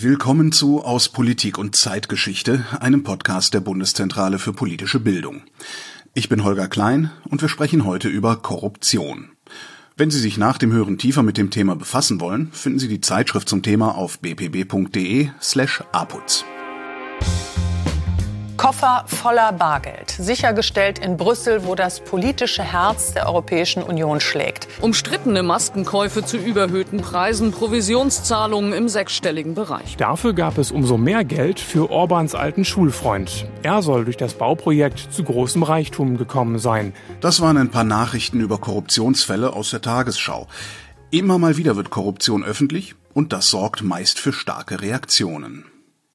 Willkommen zu Aus Politik und Zeitgeschichte, einem Podcast der Bundeszentrale für politische Bildung. Ich bin Holger Klein und wir sprechen heute über Korruption. Wenn Sie sich nach dem Hören tiefer mit dem Thema befassen wollen, finden Sie die Zeitschrift zum Thema auf bpb.de slash aputz. Koffer voller Bargeld, sichergestellt in Brüssel, wo das politische Herz der Europäischen Union schlägt. Umstrittene Maskenkäufe zu überhöhten Preisen, Provisionszahlungen im sechsstelligen Bereich. Dafür gab es umso mehr Geld für Orbans alten Schulfreund. Er soll durch das Bauprojekt zu großem Reichtum gekommen sein. Das waren ein paar Nachrichten über Korruptionsfälle aus der Tagesschau. Immer mal wieder wird Korruption öffentlich und das sorgt meist für starke Reaktionen.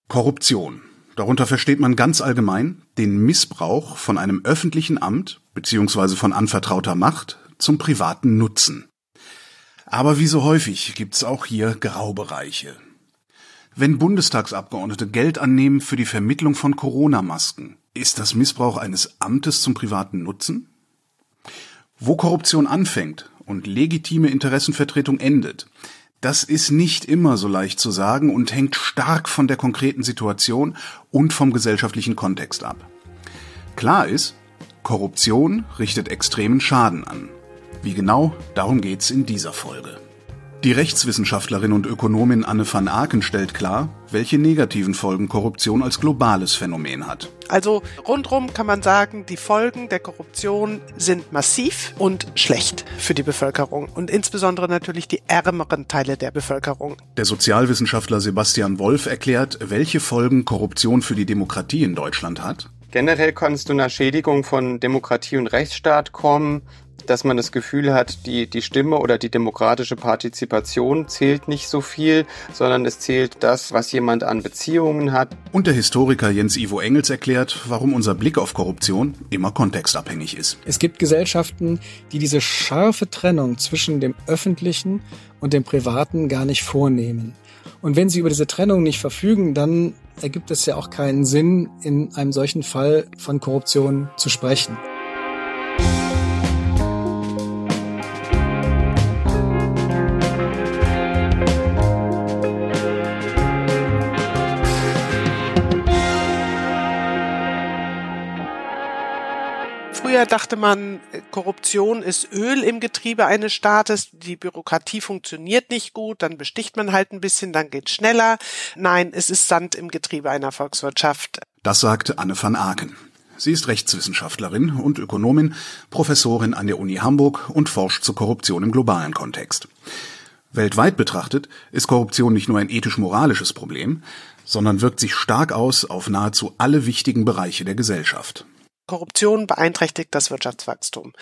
Korruption Darunter versteht man ganz allgemein den Missbrauch von einem öffentlichen Amt bzw. von anvertrauter Macht zum privaten Nutzen. Aber wie so häufig gibt's auch hier Graubereiche. Wenn Bundestagsabgeordnete Geld annehmen für die Vermittlung von Corona-Masken, ist das Missbrauch eines Amtes zum privaten Nutzen? Wo Korruption anfängt und legitime Interessenvertretung endet, das ist nicht immer so leicht zu sagen und hängt stark von der konkreten Situation und vom gesellschaftlichen Kontext ab. Klar ist, Korruption richtet extremen Schaden an. Wie genau, darum geht's in dieser Folge. Die Rechtswissenschaftlerin und Ökonomin Anne van Aken stellt klar, welche negativen Folgen Korruption als globales Phänomen hat. Also rundrum kann man sagen, die Folgen der Korruption sind massiv und schlecht für die Bevölkerung und insbesondere natürlich die ärmeren Teile der Bevölkerung. Der Sozialwissenschaftler Sebastian Wolf erklärt, welche Folgen Korruption für die Demokratie in Deutschland hat. Generell kann es zu einer Schädigung von Demokratie und Rechtsstaat kommen dass man das Gefühl hat, die, die Stimme oder die demokratische Partizipation zählt nicht so viel, sondern es zählt das, was jemand an Beziehungen hat. Und der Historiker Jens Ivo Engels erklärt, warum unser Blick auf Korruption immer kontextabhängig ist. Es gibt Gesellschaften, die diese scharfe Trennung zwischen dem Öffentlichen und dem Privaten gar nicht vornehmen. Und wenn sie über diese Trennung nicht verfügen, dann ergibt es ja auch keinen Sinn, in einem solchen Fall von Korruption zu sprechen. Früher dachte man, Korruption ist Öl im Getriebe eines Staates, die Bürokratie funktioniert nicht gut, dann besticht man halt ein bisschen, dann geht schneller. Nein, es ist Sand im Getriebe einer Volkswirtschaft. Das sagte Anne van Aken. Sie ist Rechtswissenschaftlerin und Ökonomin, Professorin an der Uni Hamburg und forscht zur Korruption im globalen Kontext. Weltweit betrachtet ist Korruption nicht nur ein ethisch-moralisches Problem, sondern wirkt sich stark aus auf nahezu alle wichtigen Bereiche der Gesellschaft. Korruption beeinträchtigt das Wirtschaftswachstum.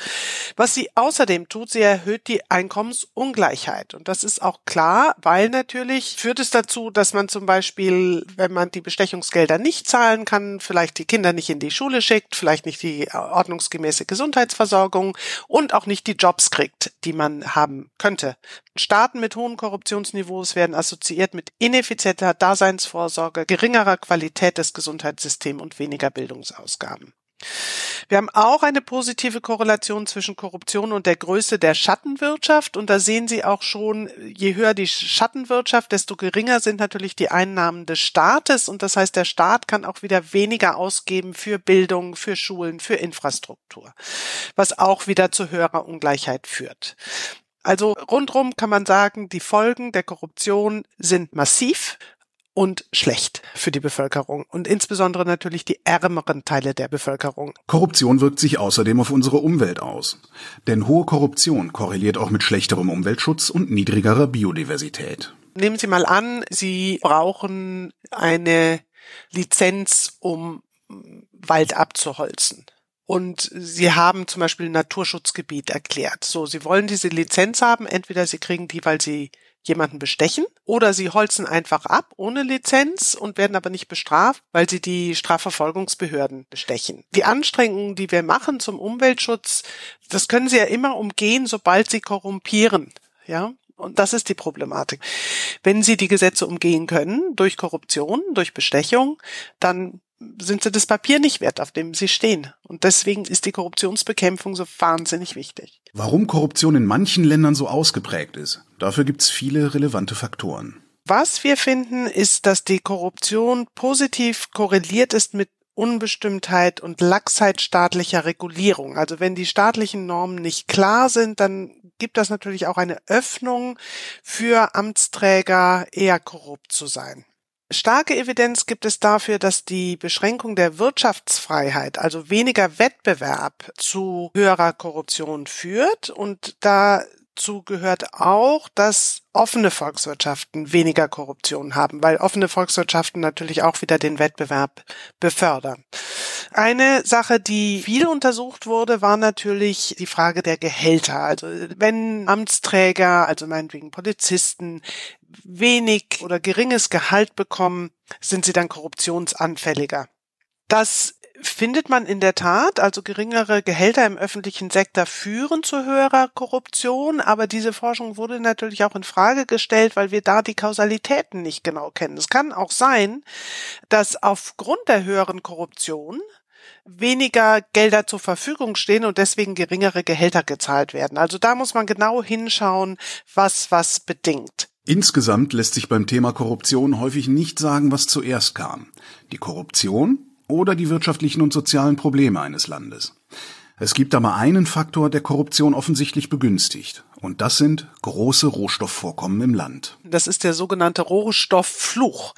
Was sie außerdem tut, sie erhöht die Einkommensungleichheit. Und das ist auch klar, weil natürlich führt es dazu, dass man zum Beispiel, wenn man die Bestechungsgelder nicht zahlen kann, vielleicht die Kinder nicht in die Schule schickt, vielleicht nicht die ordnungsgemäße Gesundheitsversorgung und auch nicht die Jobs kriegt, die man haben könnte. Staaten mit hohen Korruptionsniveaus werden assoziiert mit ineffizienter Daseinsvorsorge, geringerer Qualität des Gesundheitssystems und weniger Bildungsausgaben. Wir haben auch eine positive Korrelation zwischen Korruption und der Größe der Schattenwirtschaft. Und da sehen Sie auch schon, je höher die Schattenwirtschaft, desto geringer sind natürlich die Einnahmen des Staates. Und das heißt, der Staat kann auch wieder weniger ausgeben für Bildung, für Schulen, für Infrastruktur, was auch wieder zu höherer Ungleichheit führt. Also rundrum kann man sagen, die Folgen der Korruption sind massiv und schlecht für die Bevölkerung und insbesondere natürlich die ärmeren Teile der Bevölkerung. Korruption wirkt sich außerdem auf unsere Umwelt aus. Denn hohe Korruption korreliert auch mit schlechterem Umweltschutz und niedrigerer Biodiversität. Nehmen Sie mal an, Sie brauchen eine Lizenz, um Wald abzuholzen und sie haben zum Beispiel ein Naturschutzgebiet erklärt. So, sie wollen diese Lizenz haben, entweder sie kriegen die, weil sie jemanden bestechen oder sie holzen einfach ab ohne Lizenz und werden aber nicht bestraft, weil sie die Strafverfolgungsbehörden bestechen. Die Anstrengungen, die wir machen zum Umweltschutz, das können sie ja immer umgehen, sobald sie korrumpieren. Ja, und das ist die Problematik. Wenn Sie die Gesetze umgehen können, durch Korruption, durch Bestechung, dann sind sie das Papier nicht wert, auf dem sie stehen. Und deswegen ist die Korruptionsbekämpfung so wahnsinnig wichtig. Warum Korruption in manchen Ländern so ausgeprägt ist, dafür gibt's viele relevante Faktoren Was wir finden, ist, dass die Korruption positiv korreliert ist mit Unbestimmtheit und Laxheit staatlicher Regulierung. Also wenn die staatlichen Normen nicht klar sind, dann gibt das natürlich auch eine Öffnung für Amtsträger, eher korrupt zu sein. Starke Evidenz gibt es dafür, dass die Beschränkung der Wirtschaftsfreiheit, also weniger Wettbewerb zu höherer Korruption führt. Und da dazu gehört auch, dass offene Volkswirtschaften weniger Korruption haben, weil offene Volkswirtschaften natürlich auch wieder den Wettbewerb befördern. Eine Sache, die viel untersucht wurde, war natürlich die Frage der Gehälter. Also wenn Amtsträger, also meinetwegen Polizisten, wenig oder geringes Gehalt bekommen, sind sie dann korruptionsanfälliger. Das findet man in der Tat, also geringere Gehälter im öffentlichen Sektor führen zu höherer Korruption, aber diese Forschung wurde natürlich auch in Frage gestellt, weil wir da die Kausalitäten nicht genau kennen. Es kann auch sein, dass aufgrund der höheren Korruption weniger Gelder zur Verfügung stehen und deswegen geringere Gehälter gezahlt werden. Also da muss man genau hinschauen, was was bedingt. Insgesamt lässt sich beim Thema Korruption häufig nicht sagen, was zuerst kam. Die Korruption oder die wirtschaftlichen und sozialen Probleme eines Landes. Es gibt aber einen Faktor, der Korruption offensichtlich begünstigt, und das sind große Rohstoffvorkommen im Land. Das ist der sogenannte Rohstofffluch.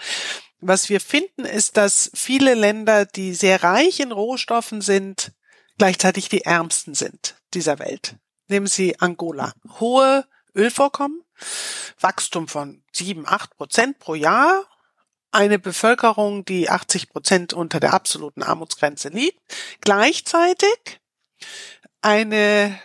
Was wir finden, ist, dass viele Länder, die sehr reich in Rohstoffen sind, gleichzeitig die ärmsten sind dieser Welt. Nehmen Sie Angola. Hohe Ölvorkommen, Wachstum von sieben, acht Prozent pro Jahr eine Bevölkerung, die 80 Prozent unter der absoluten Armutsgrenze liegt, gleichzeitig eine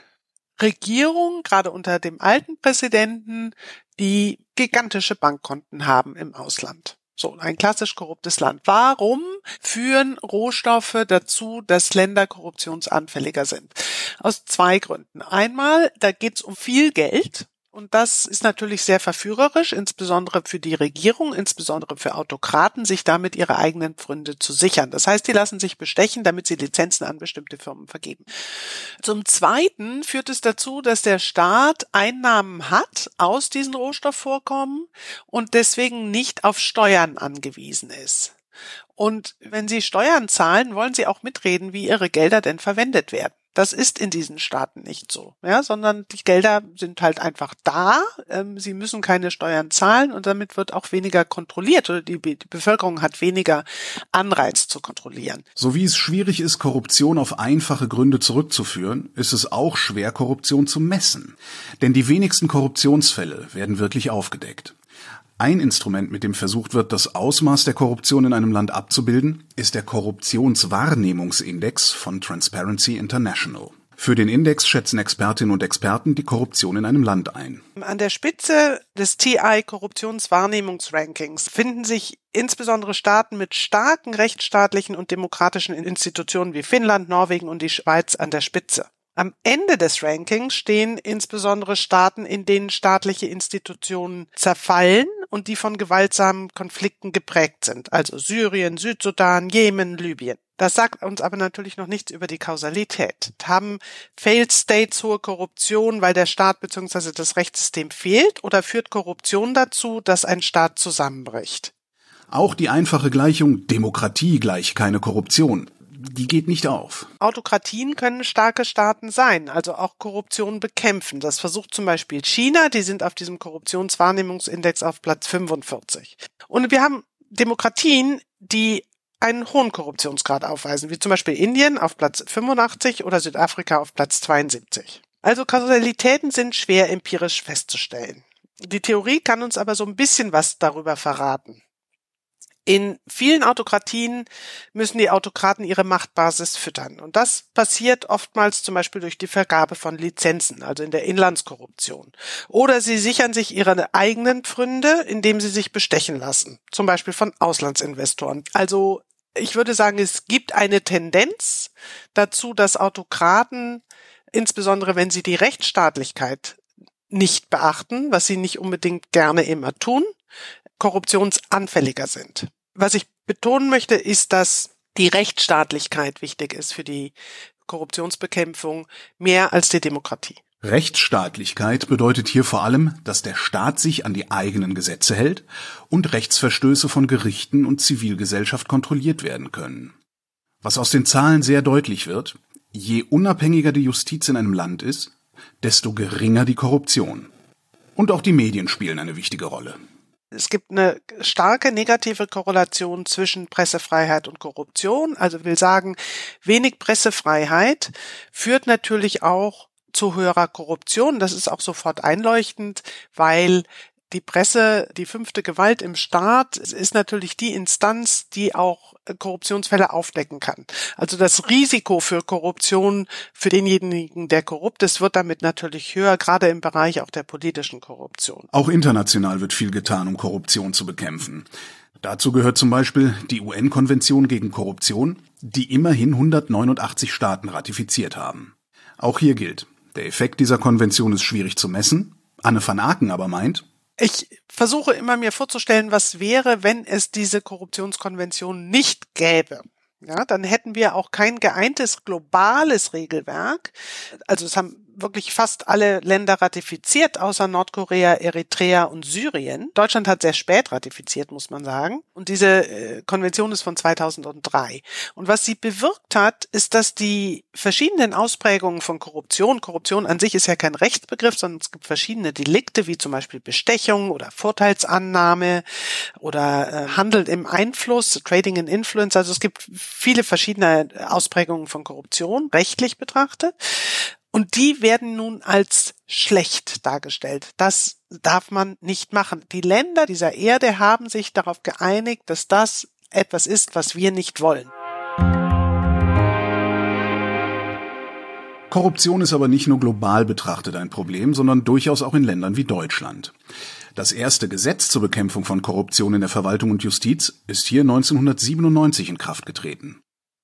Regierung, gerade unter dem alten Präsidenten, die gigantische Bankkonten haben im Ausland. So, ein klassisch korruptes Land. Warum führen Rohstoffe dazu, dass Länder korruptionsanfälliger sind? Aus zwei Gründen. Einmal, da geht es um viel Geld und das ist natürlich sehr verführerisch, insbesondere für die Regierung, insbesondere für Autokraten, sich damit ihre eigenen Pfründe zu sichern. Das heißt, die lassen sich bestechen, damit sie Lizenzen an bestimmte Firmen vergeben. Zum Zweiten führt es dazu, dass der Staat Einnahmen hat aus diesen Rohstoffvorkommen und deswegen nicht auf Steuern angewiesen ist. Und wenn Sie Steuern zahlen, wollen Sie auch mitreden, wie Ihre Gelder denn verwendet werden. Das ist in diesen Staaten nicht so, ja, sondern die Gelder sind halt einfach da. Ähm, sie müssen keine Steuern zahlen und damit wird auch weniger kontrolliert oder die, die Bevölkerung hat weniger Anreiz zu kontrollieren. So wie es schwierig ist, Korruption auf einfache Gründe zurückzuführen, ist es auch schwer, Korruption zu messen. Denn die wenigsten Korruptionsfälle werden wirklich aufgedeckt. Ein Instrument, mit dem versucht wird, das Ausmaß der Korruption in einem Land abzubilden, ist der Korruptionswahrnehmungsindex von Transparency International. Für den Index schätzen Expertinnen und Experten die Korruption in einem Land ein. An der Spitze des TI Korruptionswahrnehmungsrankings finden sich insbesondere Staaten mit starken rechtsstaatlichen und demokratischen Institutionen wie Finnland, Norwegen und die Schweiz an der Spitze. Am Ende des Rankings stehen insbesondere Staaten, in denen staatliche Institutionen zerfallen und die von gewaltsamen Konflikten geprägt sind, also Syrien, Südsudan, Jemen, Libyen. Das sagt uns aber natürlich noch nichts über die Kausalität. Haben Failed States hohe Korruption, weil der Staat bzw. das Rechtssystem fehlt, oder führt Korruption dazu, dass ein Staat zusammenbricht? Auch die einfache Gleichung Demokratie gleich keine Korruption die geht nicht auf. Autokratien können starke Staaten sein, also auch Korruption bekämpfen. Das versucht zum Beispiel China, die sind auf diesem Korruptionswahrnehmungsindex auf Platz 45. Und wir haben Demokratien, die einen hohen Korruptionsgrad aufweisen, wie zum Beispiel Indien auf Platz 85 oder Südafrika auf Platz 72. Also Kausalitäten sind schwer empirisch festzustellen. Die Theorie kann uns aber so ein bisschen was darüber verraten. In vielen Autokratien müssen die Autokraten ihre Machtbasis füttern. Und das passiert oftmals zum Beispiel durch die Vergabe von Lizenzen, also in der Inlandskorruption. Oder sie sichern sich ihre eigenen Pfründe, indem sie sich bestechen lassen, zum Beispiel von Auslandsinvestoren. Also ich würde sagen, es gibt eine Tendenz dazu, dass Autokraten, insbesondere wenn sie die Rechtsstaatlichkeit nicht beachten, was sie nicht unbedingt gerne immer tun, korruptionsanfälliger sind. Was ich betonen möchte, ist, dass die Rechtsstaatlichkeit wichtig ist für die Korruptionsbekämpfung mehr als die Demokratie. Rechtsstaatlichkeit bedeutet hier vor allem, dass der Staat sich an die eigenen Gesetze hält und Rechtsverstöße von Gerichten und Zivilgesellschaft kontrolliert werden können. Was aus den Zahlen sehr deutlich wird, je unabhängiger die Justiz in einem Land ist, desto geringer die Korruption. Und auch die Medien spielen eine wichtige Rolle. Es gibt eine starke negative Korrelation zwischen Pressefreiheit und Korruption. Also will sagen, wenig Pressefreiheit führt natürlich auch zu höherer Korruption. Das ist auch sofort einleuchtend, weil die Presse, die fünfte Gewalt im Staat, ist natürlich die Instanz, die auch Korruptionsfälle aufdecken kann. Also das Risiko für Korruption für denjenigen, der korrupt ist, wird damit natürlich höher, gerade im Bereich auch der politischen Korruption. Auch international wird viel getan, um Korruption zu bekämpfen. Dazu gehört zum Beispiel die UN-Konvention gegen Korruption, die immerhin 189 Staaten ratifiziert haben. Auch hier gilt, der Effekt dieser Konvention ist schwierig zu messen. Anne van Aken aber meint, ich versuche immer mir vorzustellen, was wäre, wenn es diese Korruptionskonvention nicht gäbe. Ja, dann hätten wir auch kein geeintes globales Regelwerk. Also es haben wirklich fast alle Länder ratifiziert, außer Nordkorea, Eritrea und Syrien. Deutschland hat sehr spät ratifiziert, muss man sagen. Und diese äh, Konvention ist von 2003. Und was sie bewirkt hat, ist, dass die verschiedenen Ausprägungen von Korruption, Korruption an sich ist ja kein Rechtsbegriff, sondern es gibt verschiedene Delikte, wie zum Beispiel Bestechung oder Vorteilsannahme oder äh, Handel im Einfluss, Trading in Influence. Also es gibt viele verschiedene Ausprägungen von Korruption, rechtlich betrachtet. Und die werden nun als schlecht dargestellt. Das darf man nicht machen. Die Länder dieser Erde haben sich darauf geeinigt, dass das etwas ist, was wir nicht wollen. Korruption ist aber nicht nur global betrachtet ein Problem, sondern durchaus auch in Ländern wie Deutschland. Das erste Gesetz zur Bekämpfung von Korruption in der Verwaltung und Justiz ist hier 1997 in Kraft getreten.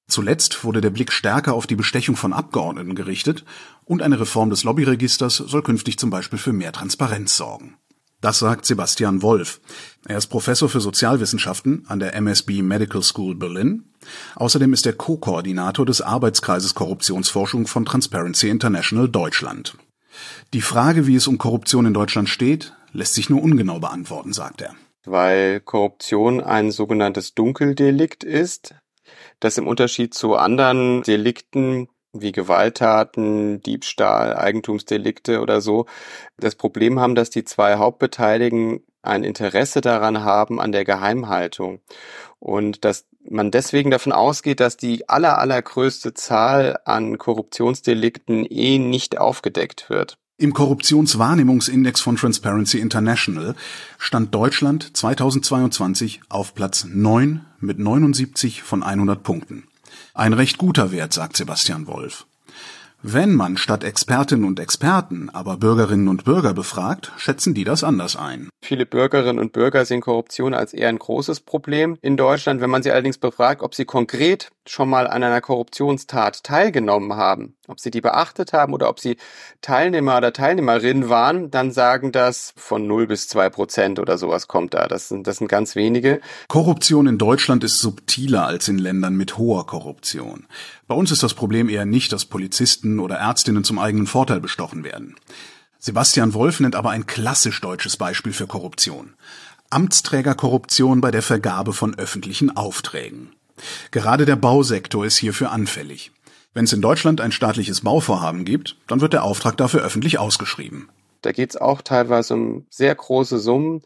Zuletzt wurde der Blick stärker auf die Bestechung von Abgeordneten gerichtet und eine Reform des Lobbyregisters soll künftig zum Beispiel für mehr Transparenz sorgen. Das sagt Sebastian Wolf. Er ist Professor für Sozialwissenschaften an der MSB Medical School Berlin. Außerdem ist er Co-Koordinator des Arbeitskreises Korruptionsforschung von Transparency International Deutschland. Die Frage, wie es um Korruption in Deutschland steht, lässt sich nur ungenau beantworten, sagt er. Weil Korruption ein sogenanntes Dunkeldelikt ist, das im Unterschied zu anderen Delikten wie Gewalttaten, Diebstahl, Eigentumsdelikte oder so, das Problem haben, dass die zwei Hauptbeteiligten ein Interesse daran haben an der Geheimhaltung und dass man deswegen davon ausgeht, dass die aller, allergrößte Zahl an Korruptionsdelikten eh nicht aufgedeckt wird. Im Korruptionswahrnehmungsindex von Transparency International stand Deutschland 2022 auf Platz 9 mit 79 von 100 Punkten. Ein recht guter Wert, sagt Sebastian Wolf. Wenn man statt Expertinnen und Experten aber Bürgerinnen und Bürger befragt, schätzen die das anders ein. Viele Bürgerinnen und Bürger sehen Korruption als eher ein großes Problem in Deutschland. Wenn man sie allerdings befragt, ob sie konkret schon mal an einer Korruptionstat teilgenommen haben, ob sie die beachtet haben oder ob sie Teilnehmer oder Teilnehmerin waren, dann sagen das von 0 bis 2 Prozent oder sowas kommt da. Das sind, das sind ganz wenige. Korruption in Deutschland ist subtiler als in Ländern mit hoher Korruption. Bei uns ist das Problem eher nicht, dass Polizisten oder Ärztinnen zum eigenen Vorteil bestochen werden. Sebastian Wolf nennt aber ein klassisch deutsches Beispiel für Korruption. Amtsträgerkorruption bei der Vergabe von öffentlichen Aufträgen. Gerade der Bausektor ist hierfür anfällig. Wenn es in Deutschland ein staatliches Bauvorhaben gibt, dann wird der Auftrag dafür öffentlich ausgeschrieben. Da geht es auch teilweise um sehr große Summen.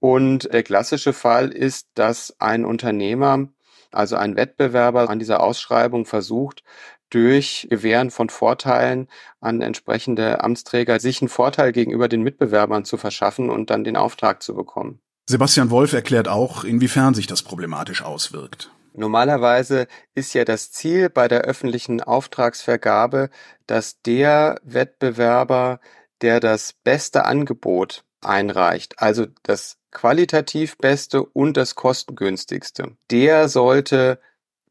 Und der klassische Fall ist, dass ein Unternehmer also ein Wettbewerber an dieser Ausschreibung versucht, durch Gewähren von Vorteilen an entsprechende Amtsträger sich einen Vorteil gegenüber den Mitbewerbern zu verschaffen und dann den Auftrag zu bekommen. Sebastian Wolf erklärt auch, inwiefern sich das problematisch auswirkt. Normalerweise ist ja das Ziel bei der öffentlichen Auftragsvergabe, dass der Wettbewerber, der das beste Angebot einreicht, also das qualitativ beste und das kostengünstigste, der sollte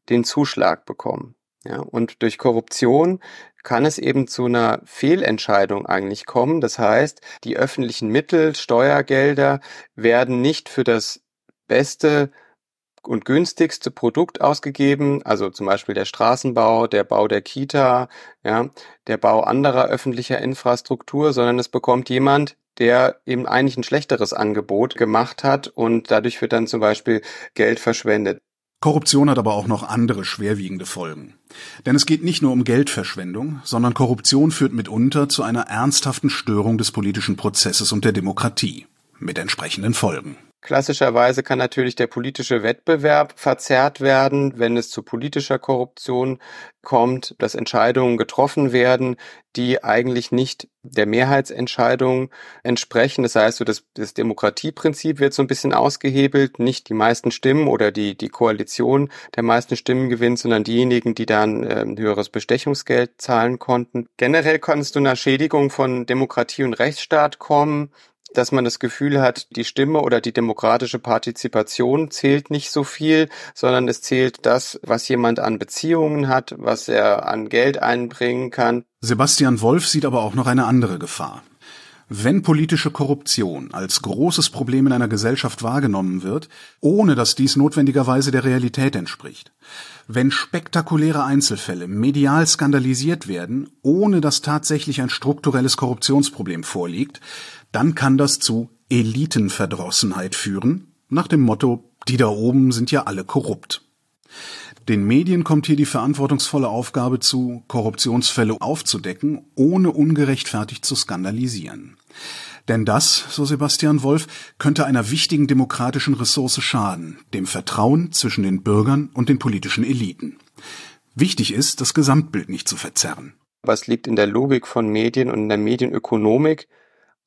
den Zuschlag bekommen. Ja, und durch Korruption kann es eben zu einer Fehlentscheidung eigentlich kommen. Das heißt, die öffentlichen Mittel, Steuergelder werden nicht für das beste und günstigste Produkt ausgegeben, also zum Beispiel der Straßenbau, der Bau der Kita, ja, der Bau anderer öffentlicher Infrastruktur, sondern es bekommt jemand, der eben eigentlich ein schlechteres Angebot gemacht hat und dadurch wird dann zum Beispiel Geld verschwendet. Korruption hat aber auch noch andere schwerwiegende Folgen. Denn es geht nicht nur um Geldverschwendung, sondern Korruption führt mitunter zu einer ernsthaften Störung des politischen Prozesses und der Demokratie, mit entsprechenden Folgen. Klassischerweise kann natürlich der politische Wettbewerb verzerrt werden, wenn es zu politischer Korruption kommt, dass Entscheidungen getroffen werden, die eigentlich nicht der Mehrheitsentscheidung entsprechen. Das heißt, so das, das Demokratieprinzip wird so ein bisschen ausgehebelt, nicht die meisten Stimmen oder die, die Koalition der meisten Stimmen gewinnt, sondern diejenigen, die dann ein höheres Bestechungsgeld zahlen konnten. Generell kann es zu einer Schädigung von Demokratie und Rechtsstaat kommen dass man das Gefühl hat, die Stimme oder die demokratische Partizipation zählt nicht so viel, sondern es zählt das, was jemand an Beziehungen hat, was er an Geld einbringen kann. Sebastian Wolf sieht aber auch noch eine andere Gefahr. Wenn politische Korruption als großes Problem in einer Gesellschaft wahrgenommen wird, ohne dass dies notwendigerweise der Realität entspricht, wenn spektakuläre Einzelfälle medial skandalisiert werden, ohne dass tatsächlich ein strukturelles Korruptionsproblem vorliegt, dann kann das zu Elitenverdrossenheit führen, nach dem Motto, die da oben sind ja alle korrupt. Den Medien kommt hier die verantwortungsvolle Aufgabe zu, Korruptionsfälle aufzudecken, ohne ungerechtfertigt zu skandalisieren. Denn das, so Sebastian Wolf, könnte einer wichtigen demokratischen Ressource schaden, dem Vertrauen zwischen den Bürgern und den politischen Eliten. Wichtig ist, das Gesamtbild nicht zu verzerren. Was liegt in der Logik von Medien und in der Medienökonomik?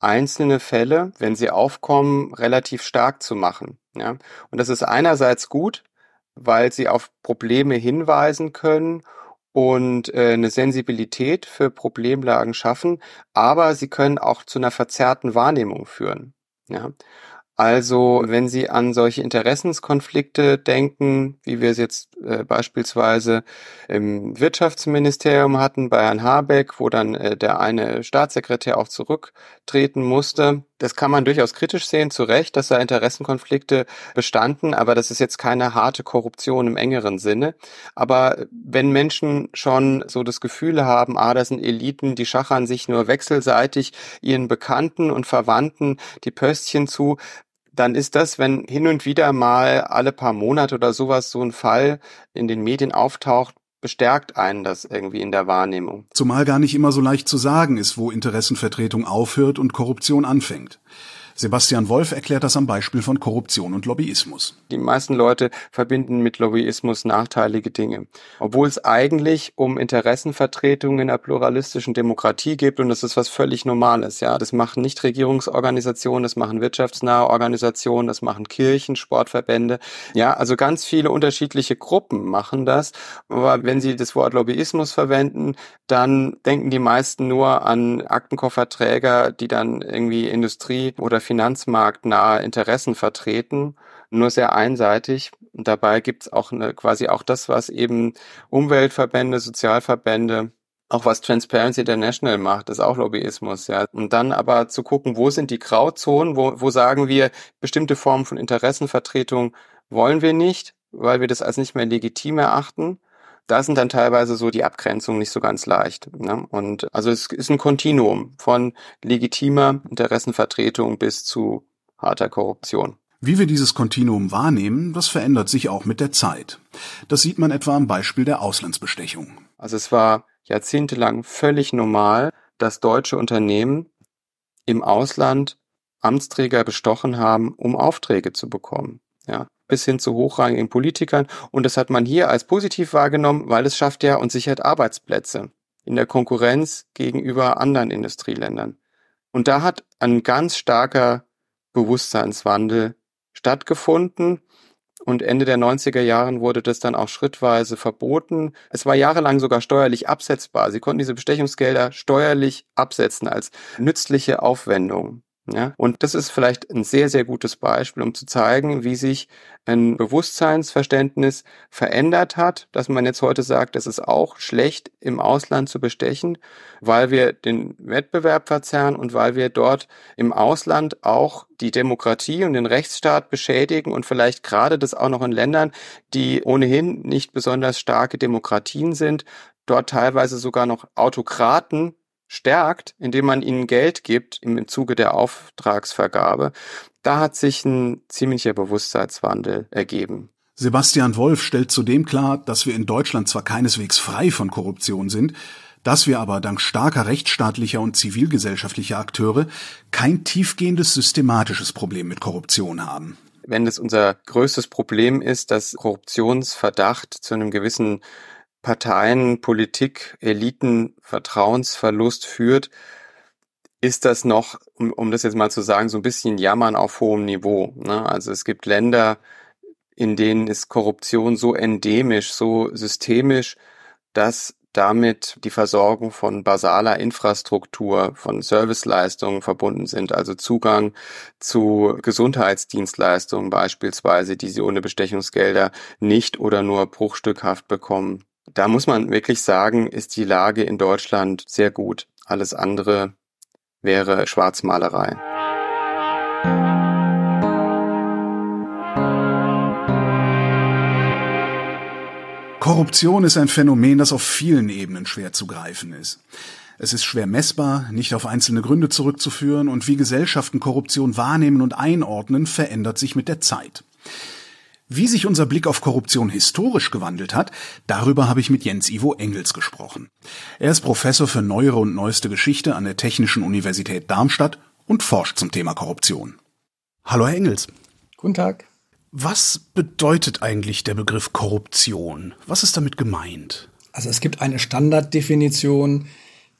Einzelne Fälle, wenn sie aufkommen, relativ stark zu machen. Ja? Und das ist einerseits gut, weil sie auf Probleme hinweisen können und äh, eine Sensibilität für Problemlagen schaffen, aber sie können auch zu einer verzerrten Wahrnehmung führen. Ja? Also wenn Sie an solche Interessenskonflikte denken, wie wir es jetzt äh, beispielsweise im Wirtschaftsministerium hatten bei Herrn Habeck, wo dann äh, der eine Staatssekretär auch zurücktreten musste, das kann man durchaus kritisch sehen, zu Recht, dass da Interessenkonflikte bestanden, aber das ist jetzt keine harte Korruption im engeren Sinne. Aber wenn Menschen schon so das Gefühl haben, ah, das sind Eliten, die schachern sich nur wechselseitig ihren Bekannten und Verwandten die Pöstchen zu, dann ist das, wenn hin und wieder mal alle paar Monate oder sowas so ein Fall in den Medien auftaucht, bestärkt einen das irgendwie in der Wahrnehmung. Zumal gar nicht immer so leicht zu sagen ist, wo Interessenvertretung aufhört und Korruption anfängt. Sebastian Wolf erklärt das am Beispiel von Korruption und Lobbyismus. Die meisten Leute verbinden mit Lobbyismus nachteilige Dinge. Obwohl es eigentlich um Interessenvertretung in einer pluralistischen Demokratie geht und das ist was völlig Normales. Ja, das machen Nichtregierungsorganisationen, das machen wirtschaftsnahe Organisationen, das machen Kirchen, Sportverbände. Ja, also ganz viele unterschiedliche Gruppen machen das. Aber wenn sie das Wort Lobbyismus verwenden, dann denken die meisten nur an Aktenkofferträger, die dann irgendwie Industrie oder finanzmarktnahe Interessen vertreten, nur sehr einseitig. Und dabei gibt's auch eine, quasi auch das, was eben Umweltverbände, Sozialverbände, auch was Transparency International macht, ist auch Lobbyismus, ja. Und dann aber zu gucken, wo sind die Grauzonen, wo, wo sagen wir, bestimmte Formen von Interessenvertretung wollen wir nicht, weil wir das als nicht mehr legitim erachten da sind dann teilweise so die Abgrenzungen nicht so ganz leicht. Ne? Und also es ist ein Kontinuum von legitimer Interessenvertretung bis zu harter Korruption. Wie wir dieses Kontinuum wahrnehmen, das verändert sich auch mit der Zeit. Das sieht man etwa am Beispiel der Auslandsbestechung. Also es war jahrzehntelang völlig normal, dass deutsche Unternehmen im Ausland Amtsträger bestochen haben, um Aufträge zu bekommen. Ja, bis hin zu hochrangigen Politikern. Und das hat man hier als positiv wahrgenommen, weil es schafft ja und sichert Arbeitsplätze in der Konkurrenz gegenüber anderen Industrieländern. Und da hat ein ganz starker Bewusstseinswandel stattgefunden. Und Ende der 90er Jahren wurde das dann auch schrittweise verboten. Es war jahrelang sogar steuerlich absetzbar. Sie konnten diese Bestechungsgelder steuerlich absetzen als nützliche Aufwendung. Ja, und das ist vielleicht ein sehr, sehr gutes Beispiel, um zu zeigen, wie sich ein Bewusstseinsverständnis verändert hat, dass man jetzt heute sagt, es ist auch schlecht, im Ausland zu bestechen, weil wir den Wettbewerb verzerren und weil wir dort im Ausland auch die Demokratie und den Rechtsstaat beschädigen und vielleicht gerade das auch noch in Ländern, die ohnehin nicht besonders starke Demokratien sind, dort teilweise sogar noch Autokraten stärkt, indem man ihnen Geld gibt im Zuge der Auftragsvergabe, da hat sich ein ziemlicher Bewusstseinswandel ergeben. Sebastian Wolf stellt zudem klar, dass wir in Deutschland zwar keineswegs frei von Korruption sind, dass wir aber dank starker rechtsstaatlicher und zivilgesellschaftlicher Akteure kein tiefgehendes systematisches Problem mit Korruption haben. Wenn es unser größtes Problem ist, dass Korruptionsverdacht zu einem gewissen Parteien, Politik, Eliten Vertrauensverlust führt, ist das noch, um, um das jetzt mal zu sagen, so ein bisschen Jammern auf hohem Niveau. Ne? Also es gibt Länder, in denen ist Korruption so endemisch, so systemisch, dass damit die Versorgung von basaler Infrastruktur, von Serviceleistungen verbunden sind, also Zugang zu Gesundheitsdienstleistungen beispielsweise, die sie ohne Bestechungsgelder nicht oder nur bruchstückhaft bekommen. Da muss man wirklich sagen, ist die Lage in Deutschland sehr gut. Alles andere wäre Schwarzmalerei. Korruption ist ein Phänomen, das auf vielen Ebenen schwer zu greifen ist. Es ist schwer messbar, nicht auf einzelne Gründe zurückzuführen und wie Gesellschaften Korruption wahrnehmen und einordnen, verändert sich mit der Zeit. Wie sich unser Blick auf Korruption historisch gewandelt hat, darüber habe ich mit Jens Ivo Engels gesprochen. Er ist Professor für neuere und neueste Geschichte an der Technischen Universität Darmstadt und forscht zum Thema Korruption. Hallo Herr Engels. Guten Tag. Was bedeutet eigentlich der Begriff Korruption? Was ist damit gemeint? Also es gibt eine Standarddefinition,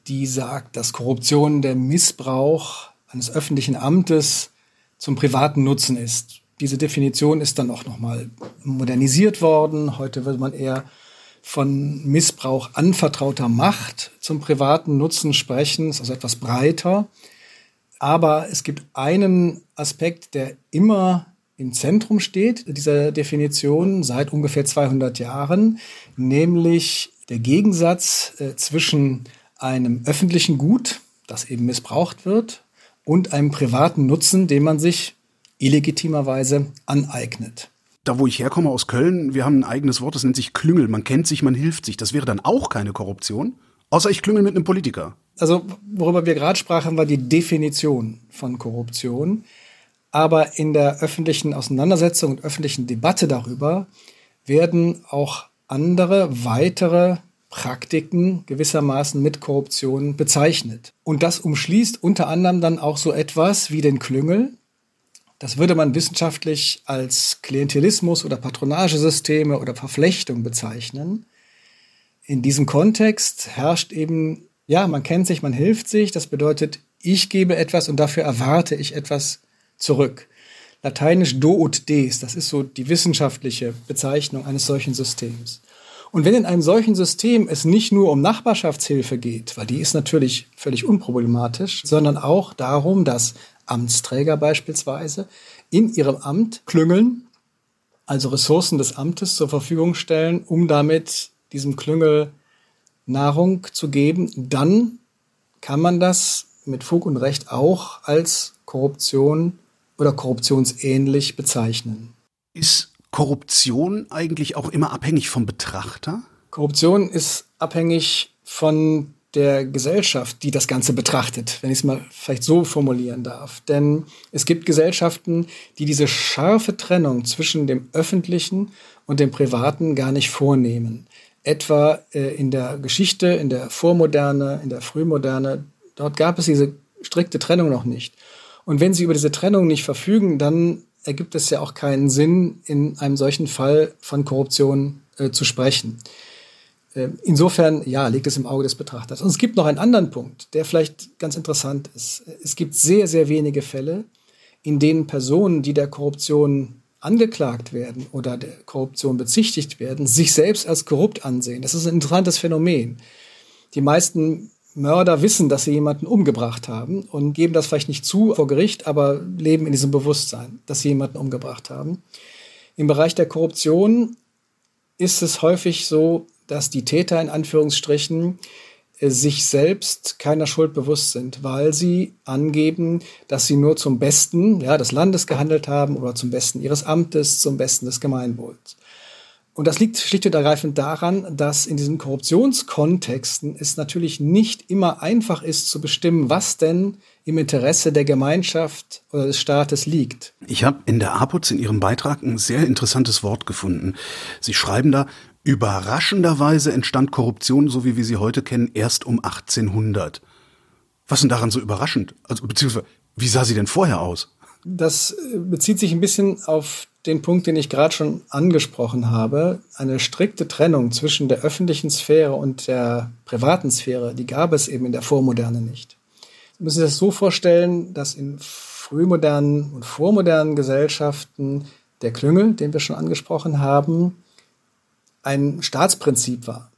die sagt, dass Korruption der Missbrauch eines öffentlichen Amtes zum privaten Nutzen ist. Diese Definition ist dann auch nochmal modernisiert worden. Heute wird man eher von Missbrauch anvertrauter Macht zum privaten Nutzen sprechen, ist also etwas breiter. Aber es gibt einen Aspekt, der immer im Zentrum steht, dieser Definition seit ungefähr 200 Jahren, nämlich der Gegensatz äh, zwischen einem öffentlichen Gut, das eben missbraucht wird, und einem privaten Nutzen, den man sich illegitimerweise aneignet. Da, wo ich herkomme aus Köln, wir haben ein eigenes Wort, das nennt sich Klüngel. Man kennt sich, man hilft sich. Das wäre dann auch keine Korruption, außer ich klüngel mit einem Politiker. Also, worüber wir gerade sprachen, war die Definition von Korruption. Aber in der öffentlichen Auseinandersetzung und öffentlichen Debatte darüber werden auch andere, weitere Praktiken gewissermaßen mit Korruption bezeichnet. Und das umschließt unter anderem dann auch so etwas wie den Klüngel, das würde man wissenschaftlich als Klientelismus oder Patronagesysteme oder Verflechtung bezeichnen. In diesem Kontext herrscht eben, ja, man kennt sich, man hilft sich. Das bedeutet, ich gebe etwas und dafür erwarte ich etwas zurück. Lateinisch do ut des, das ist so die wissenschaftliche Bezeichnung eines solchen Systems. Und wenn in einem solchen System es nicht nur um Nachbarschaftshilfe geht, weil die ist natürlich völlig unproblematisch, sondern auch darum, dass Amtsträger beispielsweise in ihrem Amt klüngeln, also Ressourcen des Amtes zur Verfügung stellen, um damit diesem Klüngel Nahrung zu geben, dann kann man das mit Fug und Recht auch als Korruption oder korruptionsähnlich bezeichnen. Ist Korruption eigentlich auch immer abhängig vom Betrachter? Korruption ist abhängig von der Gesellschaft, die das Ganze betrachtet, wenn ich es mal vielleicht so formulieren darf. Denn es gibt Gesellschaften, die diese scharfe Trennung zwischen dem Öffentlichen und dem Privaten gar nicht vornehmen. Etwa äh, in der Geschichte, in der Vormoderne, in der Frühmoderne, dort gab es diese strikte Trennung noch nicht. Und wenn Sie über diese Trennung nicht verfügen, dann ergibt es ja auch keinen Sinn, in einem solchen Fall von Korruption äh, zu sprechen. Ähm, insofern, ja, liegt es im Auge des Betrachters. Und es gibt noch einen anderen Punkt, der vielleicht ganz interessant ist. Es gibt sehr, sehr wenige Fälle, in denen Personen, die der Korruption angeklagt werden oder der Korruption bezichtigt werden, sich selbst als korrupt ansehen. Das ist ein interessantes Phänomen. Die meisten Mörder wissen, dass sie jemanden umgebracht haben und geben das vielleicht nicht zu vor Gericht, aber leben in diesem Bewusstsein, dass sie jemanden umgebracht haben. Im Bereich der Korruption ist es häufig so, dass die Täter in Anführungsstrichen äh, sich selbst keiner Schuld bewusst sind, weil sie angeben, dass sie nur zum Besten ja, des Landes gehandelt haben oder zum Besten ihres Amtes, zum Besten des Gemeinwohls. Und das liegt schlicht und ergreifend daran, dass in diesen Korruptionskontexten es natürlich nicht immer einfach ist zu bestimmen, was denn im Interesse der Gemeinschaft oder des Staates liegt. Ich habe in der APUZ in Ihrem Beitrag ein sehr interessantes Wort gefunden. Sie schreiben da, überraschenderweise entstand Korruption, so wie wir sie heute kennen, erst um 1800. Was denn daran so überraschend? Also, beziehungsweise, wie sah sie denn vorher aus? Das bezieht sich ein bisschen auf den Punkt, den ich gerade schon angesprochen habe. Eine strikte Trennung zwischen der öffentlichen Sphäre und der privaten Sphäre, die gab es eben in der Vormoderne nicht. Sie müssen sich das so vorstellen, dass in frühmodernen und vormodernen Gesellschaften der Klüngel, den wir schon angesprochen haben, ein Staatsprinzip war.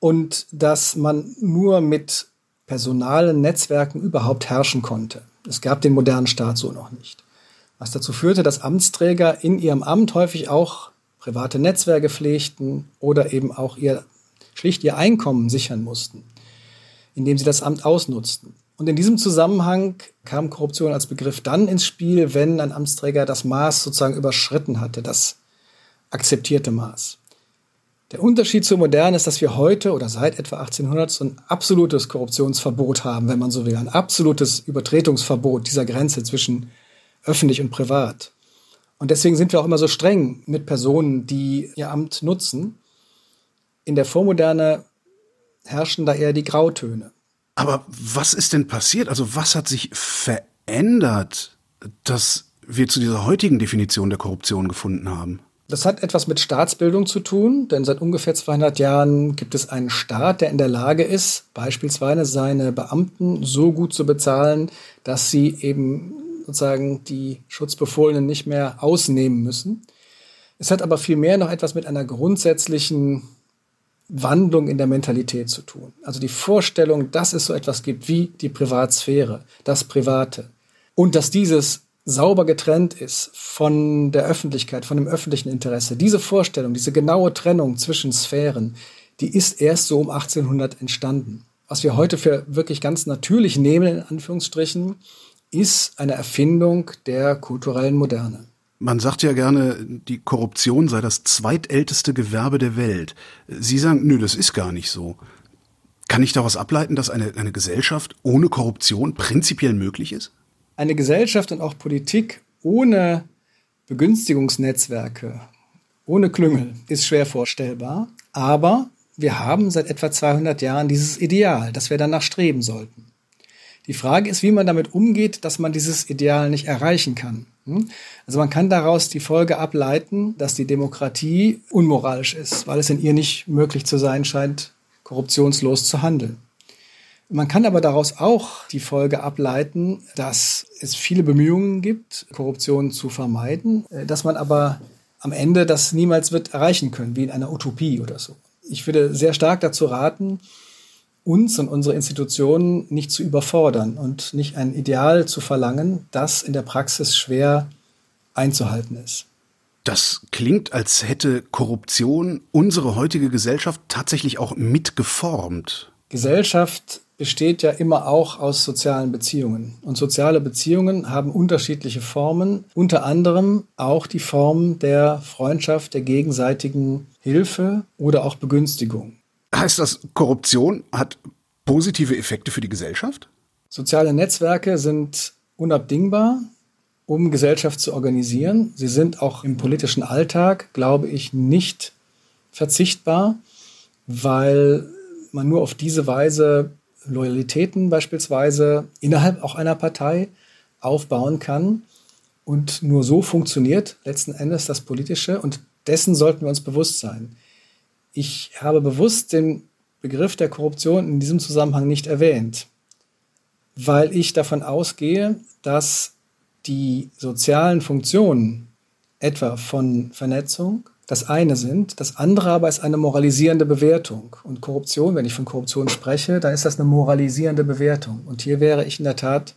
Und dass man nur mit personalen Netzwerken überhaupt herrschen konnte. Es gab den modernen Staat so noch nicht was dazu führte, dass Amtsträger in ihrem Amt häufig auch private Netzwerke pflegten oder eben auch ihr schlicht ihr Einkommen sichern mussten, indem sie das Amt ausnutzten. Und in diesem Zusammenhang kam Korruption als Begriff dann ins Spiel, wenn ein Amtsträger das Maß sozusagen überschritten hatte, das akzeptierte Maß. Der Unterschied zur Moderne ist, dass wir heute oder seit etwa 1800 so ein absolutes Korruptionsverbot haben, wenn man so will, ein absolutes Übertretungsverbot dieser Grenze zwischen öffentlich und privat. Und deswegen sind wir auch immer so streng mit Personen, die ihr Amt nutzen. In der Vormoderne herrschen da eher die Grautöne. Aber was ist denn passiert? Also was hat sich verändert, dass wir zu dieser heutigen Definition der Korruption gefunden haben? Das hat etwas mit Staatsbildung zu tun, denn seit ungefähr 200 Jahren gibt es einen Staat, der in der Lage ist, beispielsweise seine Beamten so gut zu bezahlen, dass sie eben sozusagen die Schutzbefohlenen nicht mehr ausnehmen müssen. Es hat aber vielmehr noch etwas mit einer grundsätzlichen Wandlung in der Mentalität zu tun. Also die Vorstellung, dass es so etwas gibt wie die Privatsphäre, das Private. Und dass dieses sauber getrennt ist von der Öffentlichkeit, von dem öffentlichen Interesse. Diese Vorstellung, diese genaue Trennung zwischen Sphären, die ist erst so um 1800 entstanden. Was wir heute für wirklich ganz natürlich nehmen, in Anführungsstrichen, ist eine Erfindung der kulturellen Moderne. Man sagt ja gerne, die Korruption sei das zweitälteste Gewerbe der Welt. Sie sagen, nö, das ist gar nicht so. Kann ich daraus ableiten, dass eine, eine Gesellschaft ohne Korruption prinzipiell möglich ist? Eine Gesellschaft und auch Politik ohne Begünstigungsnetzwerke, ohne Klüngel ist schwer vorstellbar. Aber wir haben seit etwa 200 Jahren dieses Ideal, das wir danach streben sollten. Die Frage ist, wie man damit umgeht, dass man dieses Ideal nicht erreichen kann. Hm? Also man kann daraus die Folge ableiten, dass die Demokratie unmoralisch ist, weil es in ihr nicht möglich zu sein scheint, korruptionslos zu handeln. Man kann aber daraus auch die Folge ableiten, dass es viele Bemühungen gibt, Korruption zu vermeiden, äh, dass man aber am Ende das niemals wird erreichen können, wie in einer Utopie oder so. Ich würde sehr stark dazu raten, uns und unsere Institutionen nicht zu überfordern und nicht ein Ideal zu verlangen, das in der Praxis schwer einzuhalten ist. Das klingt, als hätte Korruption unsere heutige Gesellschaft tatsächlich auch mitgeformt. Gesellschaft besteht ja immer auch aus sozialen Beziehungen. Und soziale Beziehungen haben unterschiedliche Formen, unter anderem auch die Form der Freundschaft, der gegenseitigen Hilfe oder auch Begünstigung. Heißt das, Korruption hat positive Effekte für die Gesellschaft? Soziale Netzwerke sind unabdingbar, um Gesellschaft zu organisieren. Sie sind auch im politischen Alltag, glaube ich, nicht verzichtbar, weil man nur auf diese Weise Loyalitäten beispielsweise innerhalb auch einer Partei aufbauen kann. Und nur so funktioniert letzten Endes das Politische und dessen sollten wir uns bewusst sein. Ich habe bewusst den Begriff der Korruption in diesem Zusammenhang nicht erwähnt, weil ich davon ausgehe, dass die sozialen Funktionen etwa von Vernetzung, das eine sind. Das andere aber ist eine moralisierende Bewertung. Und Korruption, wenn ich von Korruption spreche, dann ist das eine moralisierende Bewertung. Und hier wäre ich in der Tat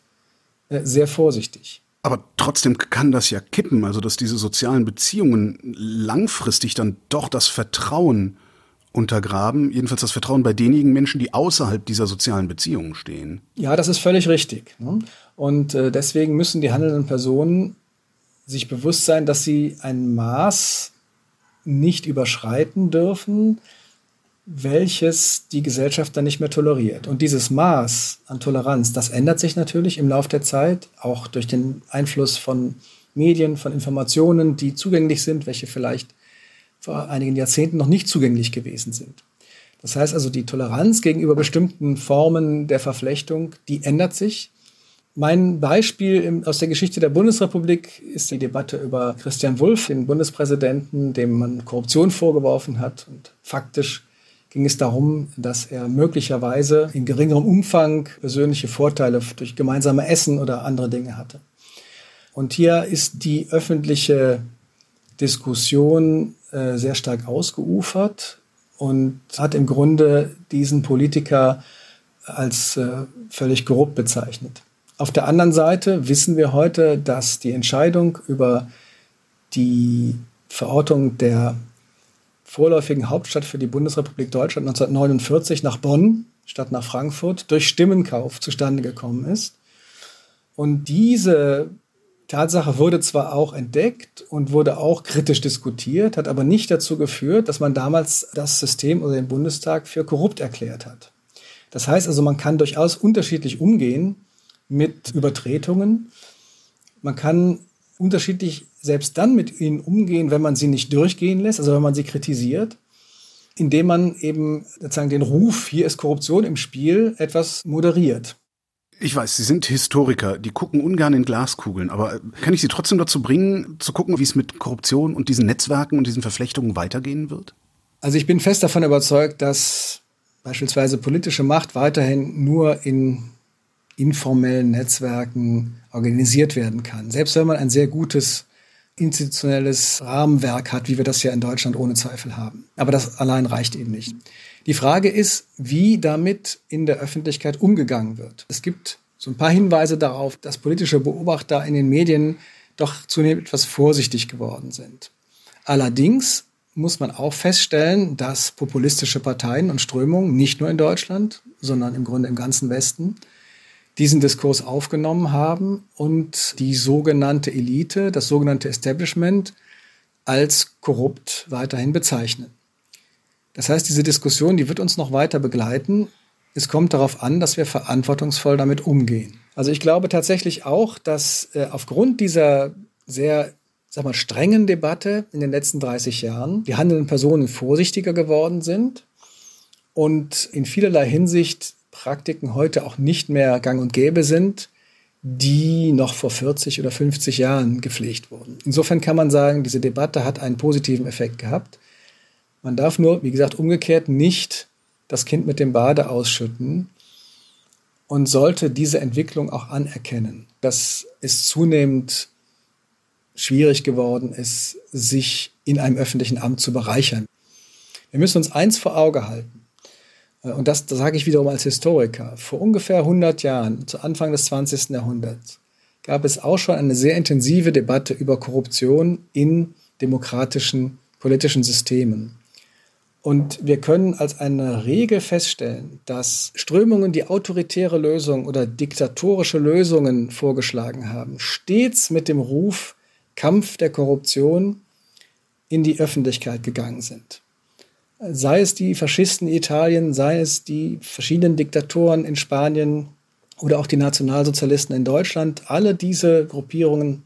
äh, sehr vorsichtig. Aber trotzdem kann das ja kippen, also dass diese sozialen Beziehungen langfristig dann doch das Vertrauen untergraben, jedenfalls das Vertrauen bei denjenigen Menschen, die außerhalb dieser sozialen Beziehungen stehen. Ja, das ist völlig richtig. Ne? Und äh, deswegen müssen die handelnden Personen sich bewusst sein, dass sie ein Maß nicht überschreiten dürfen, welches die Gesellschaft dann nicht mehr toleriert. Und dieses Maß an Toleranz, das ändert sich natürlich im Laufe der Zeit, auch durch den Einfluss von Medien, von Informationen, die zugänglich sind, welche vielleicht vor einigen Jahrzehnten noch nicht zugänglich gewesen sind. Das heißt also, die Toleranz gegenüber bestimmten Formen der Verflechtung, die ändert sich. Mein Beispiel aus der Geschichte der Bundesrepublik ist die Debatte über Christian Wulff, den Bundespräsidenten, dem man Korruption vorgeworfen hat. Und faktisch ging es darum, dass er möglicherweise in geringerem Umfang persönliche Vorteile durch gemeinsame Essen oder andere Dinge hatte. Und hier ist die öffentliche Diskussion äh, sehr stark ausgeufert und hat im Grunde diesen Politiker als äh, völlig korrupt bezeichnet. Auf der anderen Seite wissen wir heute, dass die Entscheidung über die Verortung der vorläufigen Hauptstadt für die Bundesrepublik Deutschland 1949 nach Bonn statt nach Frankfurt durch Stimmenkauf zustande gekommen ist. Und diese Tatsache wurde zwar auch entdeckt und wurde auch kritisch diskutiert, hat aber nicht dazu geführt, dass man damals das System oder den Bundestag für korrupt erklärt hat. Das heißt also, man kann durchaus unterschiedlich umgehen mit Übertretungen. Man kann unterschiedlich selbst dann mit ihnen umgehen, wenn man sie nicht durchgehen lässt, also wenn man sie kritisiert, indem man eben sozusagen den Ruf, hier ist Korruption im Spiel, etwas moderiert. Ich weiß, Sie sind Historiker, die gucken ungern in Glaskugeln, aber kann ich Sie trotzdem dazu bringen, zu gucken, wie es mit Korruption und diesen Netzwerken und diesen Verflechtungen weitergehen wird? Also ich bin fest davon überzeugt, dass beispielsweise politische Macht weiterhin nur in informellen Netzwerken organisiert werden kann. Selbst wenn man ein sehr gutes institutionelles Rahmenwerk hat, wie wir das ja in Deutschland ohne Zweifel haben. Aber das allein reicht eben nicht. Die Frage ist, wie damit in der Öffentlichkeit umgegangen wird. Es gibt so ein paar Hinweise darauf, dass politische Beobachter in den Medien doch zunehmend etwas vorsichtig geworden sind. Allerdings muss man auch feststellen, dass populistische Parteien und Strömungen nicht nur in Deutschland, sondern im Grunde im ganzen Westen diesen Diskurs aufgenommen haben und die sogenannte Elite, das sogenannte Establishment als korrupt weiterhin bezeichnen. Das heißt, diese Diskussion, die wird uns noch weiter begleiten. Es kommt darauf an, dass wir verantwortungsvoll damit umgehen. Also ich glaube tatsächlich auch, dass äh, aufgrund dieser sehr sag mal, strengen Debatte in den letzten 30 Jahren die handelnden Personen vorsichtiger geworden sind und in vielerlei Hinsicht Praktiken heute auch nicht mehr gang und gäbe sind, die noch vor 40 oder 50 Jahren gepflegt wurden. Insofern kann man sagen, diese Debatte hat einen positiven Effekt gehabt. Man darf nur, wie gesagt, umgekehrt nicht das Kind mit dem Bade ausschütten und sollte diese Entwicklung auch anerkennen, dass es zunehmend schwierig geworden ist, sich in einem öffentlichen Amt zu bereichern. Wir müssen uns eins vor Auge halten. Äh, und das, das sage ich wiederum als Historiker, vor ungefähr 100 Jahren, zu Anfang des 20. Jahrhunderts, gab es auch schon eine sehr intensive Debatte über Korruption in demokratischen politischen Systemen. Und wir können als eine Regel feststellen, dass Strömungen, die autoritäre Lösungen oder diktatorische Lösungen vorgeschlagen haben, stets mit dem Ruf Kampf der Korruption in die Öffentlichkeit gegangen sind. Sei es die Faschisten in Italien, sei es die verschiedenen Diktatoren in Spanien oder auch die Nationalsozialisten in Deutschland, alle diese Gruppierungen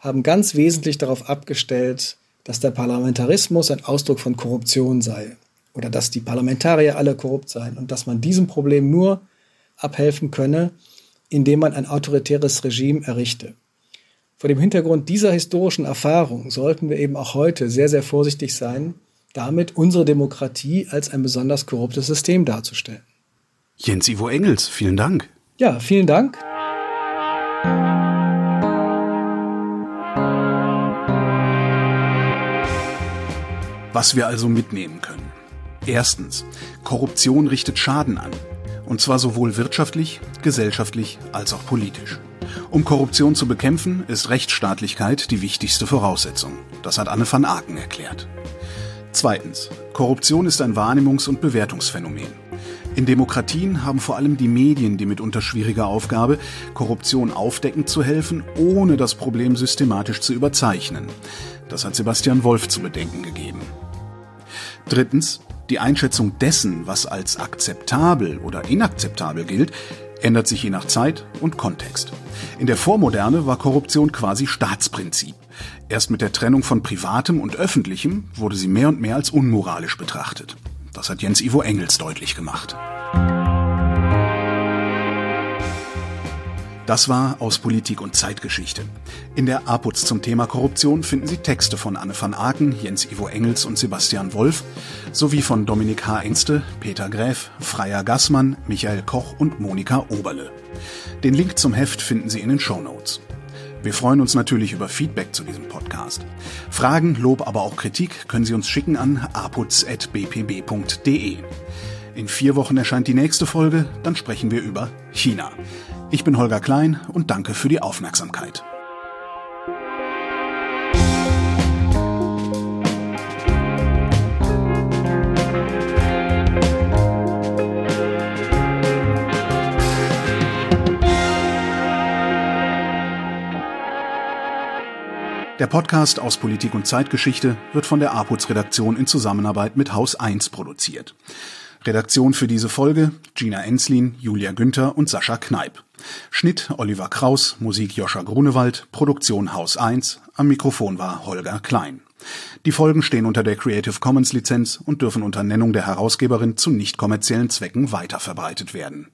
haben ganz wesentlich darauf abgestellt, dass der Parlamentarismus ein Ausdruck von Korruption sei oder dass die Parlamentarier alle korrupt seien und dass man diesem Problem nur abhelfen könne, indem man ein autoritäres Regime errichte. Vor dem Hintergrund dieser historischen Erfahrung sollten wir eben auch heute sehr, sehr vorsichtig sein, damit unsere Demokratie als ein besonders korruptes System darzustellen. Jens Ivo Engels, vielen Dank. Ja, vielen Dank. Was wir also mitnehmen können. Erstens. Korruption richtet Schaden an. Und zwar sowohl wirtschaftlich, gesellschaftlich als auch politisch. Um Korruption zu bekämpfen, ist Rechtsstaatlichkeit die wichtigste Voraussetzung. Das hat Anne van Aken erklärt. Zweitens. Korruption ist ein Wahrnehmungs- und Bewertungsphänomen. In Demokratien haben vor allem die Medien die mitunter schwierige Aufgabe, Korruption aufdeckend zu helfen, ohne das Problem systematisch zu überzeichnen. Das hat Sebastian Wolf zu bedenken gegeben. Drittens. Die Einschätzung dessen, was als akzeptabel oder inakzeptabel gilt, ändert sich je nach Zeit und Kontext. In der Vormoderne war Korruption quasi Staatsprinzip. Erst mit der Trennung von Privatem und Öffentlichem wurde sie mehr und mehr als unmoralisch betrachtet. Das hat Jens Ivo Engels deutlich gemacht. Das war aus Politik und Zeitgeschichte. In der APUZ zum Thema Korruption finden Sie Texte von Anne van Aken, Jens Ivo Engels und Sebastian Wolf sowie von Dominik H. Engste, Peter Gräf, Freier Gassmann, Michael Koch und Monika Oberle. Den Link zum Heft finden Sie in den Show Notes. Wir freuen uns natürlich über Feedback zu diesem Podcast. Fragen, Lob, aber auch Kritik können Sie uns schicken an aputz.bpb.de. In vier Wochen erscheint die nächste Folge, dann sprechen wir über China. Ich bin Holger Klein und danke für die Aufmerksamkeit. Der Podcast aus Politik und Zeitgeschichte wird von der APUZ-Redaktion in Zusammenarbeit mit Haus 1 produziert. Redaktion für diese Folge Gina Enslin, Julia Günther und Sascha Kneip. Schnitt Oliver Kraus, Musik Joscha Grunewald, Produktion Haus 1, am Mikrofon war Holger Klein. Die Folgen stehen unter der Creative Commons Lizenz und dürfen unter Nennung der Herausgeberin zu nicht kommerziellen Zwecken weiterverbreitet werden